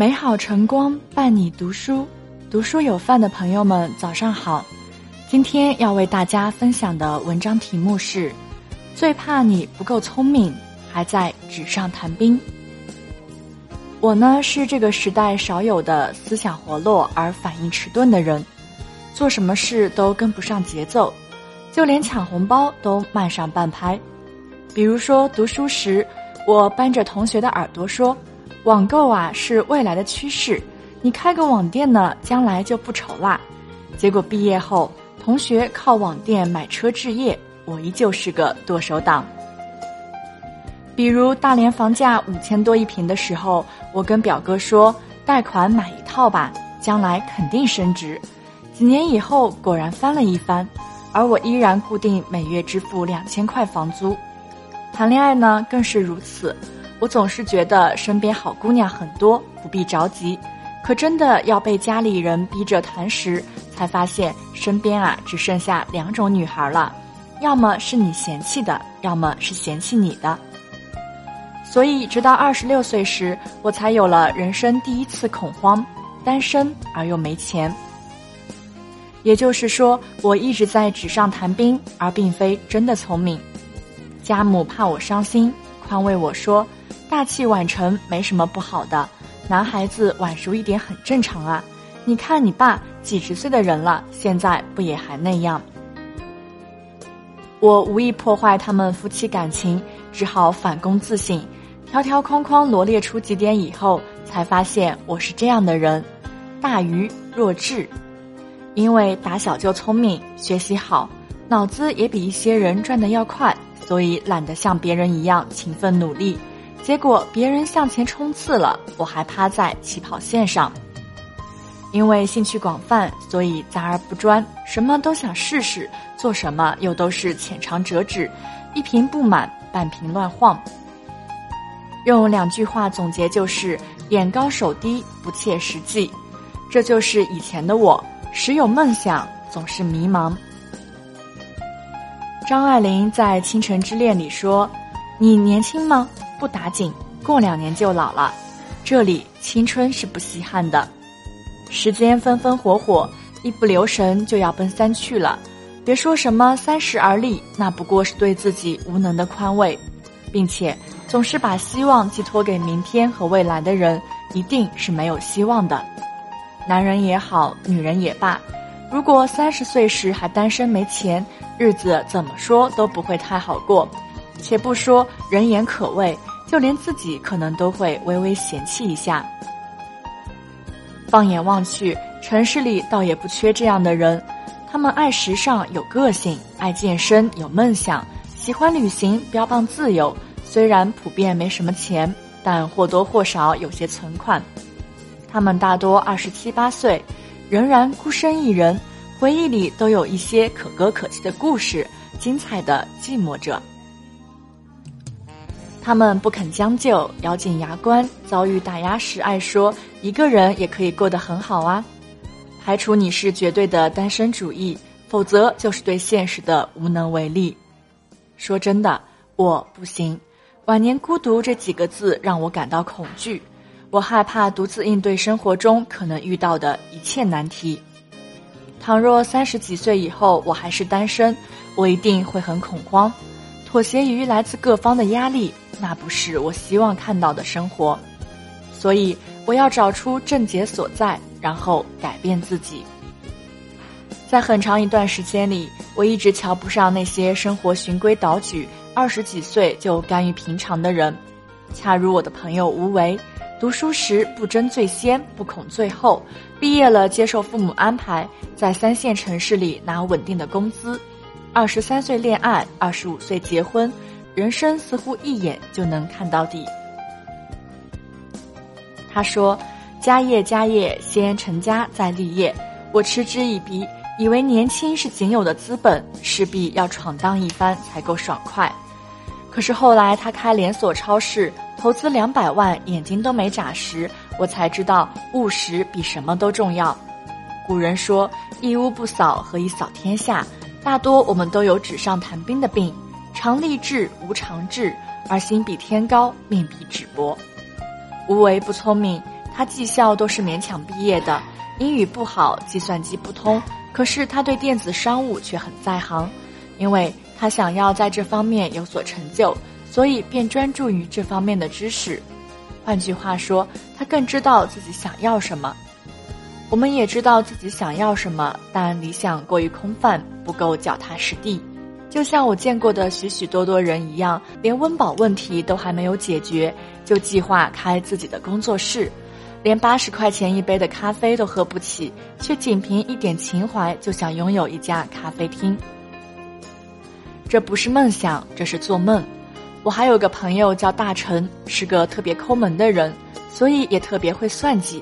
美好晨光伴你读书，读书有饭的朋友们，早上好。今天要为大家分享的文章题目是：最怕你不够聪明，还在纸上谈兵。我呢是这个时代少有的思想活络而反应迟钝的人，做什么事都跟不上节奏，就连抢红包都慢上半拍。比如说读书时，我扳着同学的耳朵说。网购啊是未来的趋势，你开个网店呢，将来就不愁啦。结果毕业后，同学靠网店买车置业，我依旧是个剁手党。比如大连房价五千多一平的时候，我跟表哥说贷款买一套吧，将来肯定升值。几年以后果然翻了一番，而我依然固定每月支付两千块房租。谈恋爱呢更是如此。我总是觉得身边好姑娘很多，不必着急。可真的要被家里人逼着谈时，才发现身边啊只剩下两种女孩了：要么是你嫌弃的，要么是嫌弃你的。所以，直到二十六岁时，我才有了人生第一次恐慌：单身而又没钱。也就是说，我一直在纸上谈兵，而并非真的聪明。家母怕我伤心，宽慰我说。大器晚成没什么不好的，男孩子晚熟一点很正常啊。你看你爸几十岁的人了，现在不也还那样？我无意破坏他们夫妻感情，只好反攻自省，条条框框罗列出几点以后，才发现我是这样的人：大愚弱智。因为打小就聪明，学习好，脑子也比一些人转得要快，所以懒得像别人一样勤奋努力。结果别人向前冲刺了，我还趴在起跑线上。因为兴趣广泛，所以杂而不专，什么都想试试，做什么又都是浅尝辄止，一瓶不满，半瓶乱晃。用两句话总结就是：眼高手低，不切实际。这就是以前的我，时有梦想，总是迷茫。张爱玲在《倾城之恋》里说：“你年轻吗？”不打紧，过两年就老了。这里青春是不稀罕的，时间风风火火，一不留神就要奔三去了。别说什么三十而立，那不过是对自己无能的宽慰，并且总是把希望寄托给明天和未来的人，一定是没有希望的。男人也好，女人也罢，如果三十岁时还单身没钱，日子怎么说都不会太好过。且不说人言可畏。就连自己可能都会微微嫌弃一下。放眼望去，城市里倒也不缺这样的人，他们爱时尚，有个性；爱健身，有梦想；喜欢旅行，标榜自由。虽然普遍没什么钱，但或多或少有些存款。他们大多二十七八岁，仍然孤身一人，回忆里都有一些可歌可泣的故事，精彩的寂寞着。他们不肯将就，咬紧牙关。遭遇打压时，爱说一个人也可以过得很好啊。排除你是绝对的单身主义，否则就是对现实的无能为力。说真的，我不行。晚年孤独这几个字让我感到恐惧，我害怕独自应对生活中可能遇到的一切难题。倘若三十几岁以后我还是单身，我一定会很恐慌，妥协于来自各方的压力。那不是我希望看到的生活，所以我要找出症结所在，然后改变自己。在很长一段时间里，我一直瞧不上那些生活循规蹈矩、二十几岁就甘于平常的人。恰如我的朋友吴为，读书时不争最先，不恐最后，毕业了接受父母安排，在三线城市里拿稳定的工资。二十三岁恋爱，二十五岁结婚。人生似乎一眼就能看到底。他说：“家业家业，先成家再立业。”我嗤之以鼻，以为年轻是仅有的资本，势必要闯荡一番才够爽快。可是后来他开连锁超市，投资两百万，眼睛都没眨时，我才知道务实比什么都重要。古人说：“一屋不扫，何以扫天下？”大多我们都有纸上谈兵的病。常立志无常志，而心比天高，命比纸薄。无为不聪明，他技校都是勉强毕业的，英语不好，计算机不通，可是他对电子商务却很在行，因为他想要在这方面有所成就，所以便专注于这方面的知识。换句话说，他更知道自己想要什么。我们也知道自己想要什么，但理想过于空泛，不够脚踏实地。就像我见过的许许多多人一样，连温饱问题都还没有解决，就计划开自己的工作室；连八十块钱一杯的咖啡都喝不起，却仅凭一点情怀就想拥有一家咖啡厅。这不是梦想，这是做梦。我还有个朋友叫大成，是个特别抠门的人，所以也特别会算计。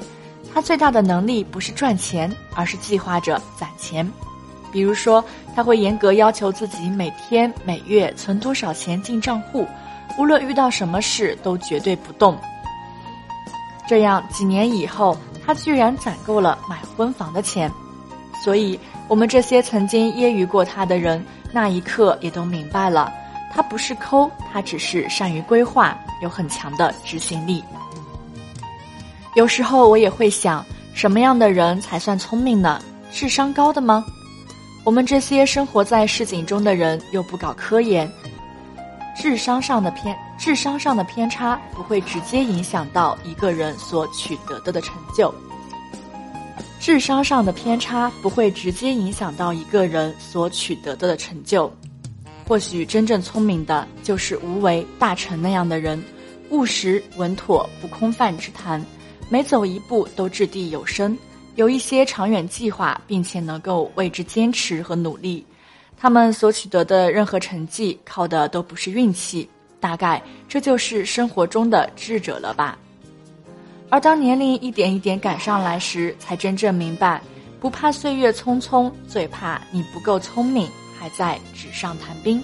他最大的能力不是赚钱，而是计划着攒钱。比如说，他会严格要求自己每天、每月存多少钱进账户，无论遇到什么事都绝对不动。这样几年以后，他居然攒够了买婚房的钱。所以，我们这些曾经揶揄过他的人，那一刻也都明白了。他不是抠，他只是善于规划，有很强的执行力。有时候我也会想，什么样的人才算聪明呢？智商高的吗？我们这些生活在市井中的人，又不搞科研，智商上的偏智商上的偏差不会直接影响到一个人所取得的的成就。智商上的偏差不会直接影响到一个人所取得的的成就。或许真正聪明的就是无为大成那样的人，务实稳妥，不空泛之谈，每走一步都掷地有声，有一些长远计划，并且能够为之坚持和努力。他们所取得的任何成绩，靠的都不是运气，大概这就是生活中的智者了吧。而当年龄一点一点赶上来时，才真正明白，不怕岁月匆匆，最怕你不够聪明。还在纸上谈兵。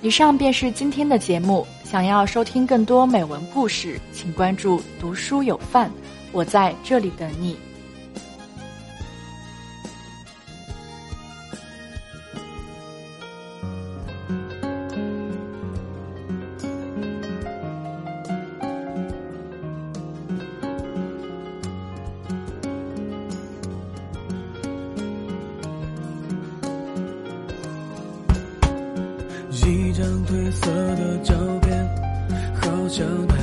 以上便是今天的节目。想要收听更多美文故事，请关注“读书有范”，我在这里等你。一张褪色的照片，好像带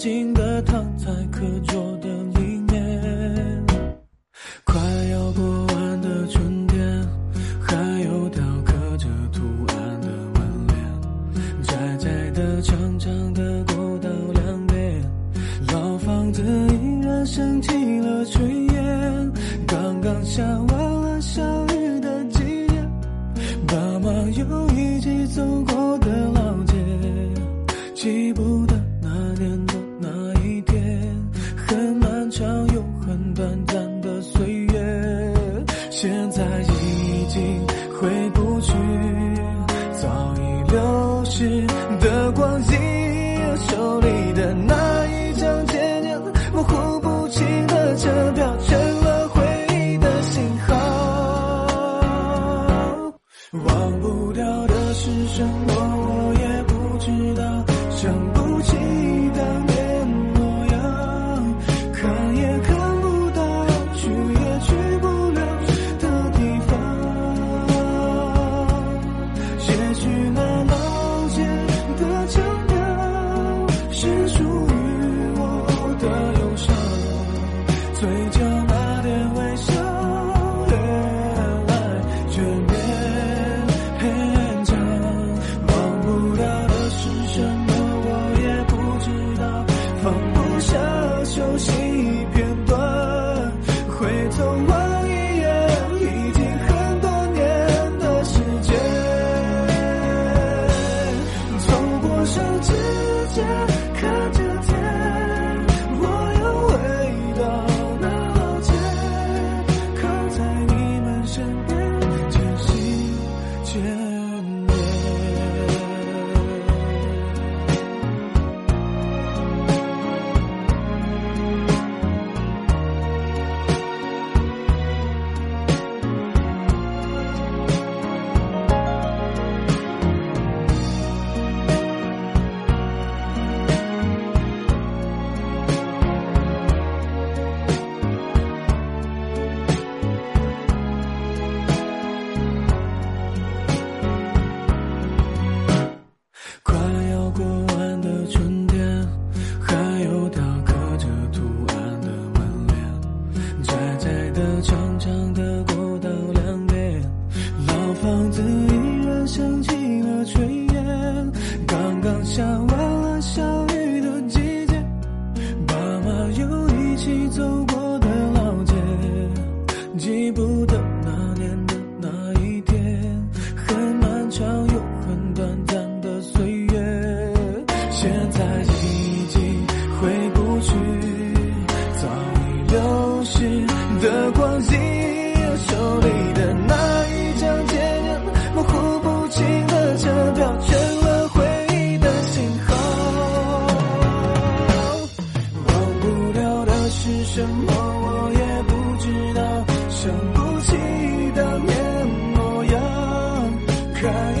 静的躺在课桌的里面。快要过完的春天，还有雕刻着图案的门帘，窄窄的、长长的过道两边，老房子依然升起了炊烟。刚刚下现在已经回不去，早已流逝的光阴，手里的那一张渐渐模糊不清的车票，成了回忆的信号。忘不掉的是什么，我也不知道，想不起当样，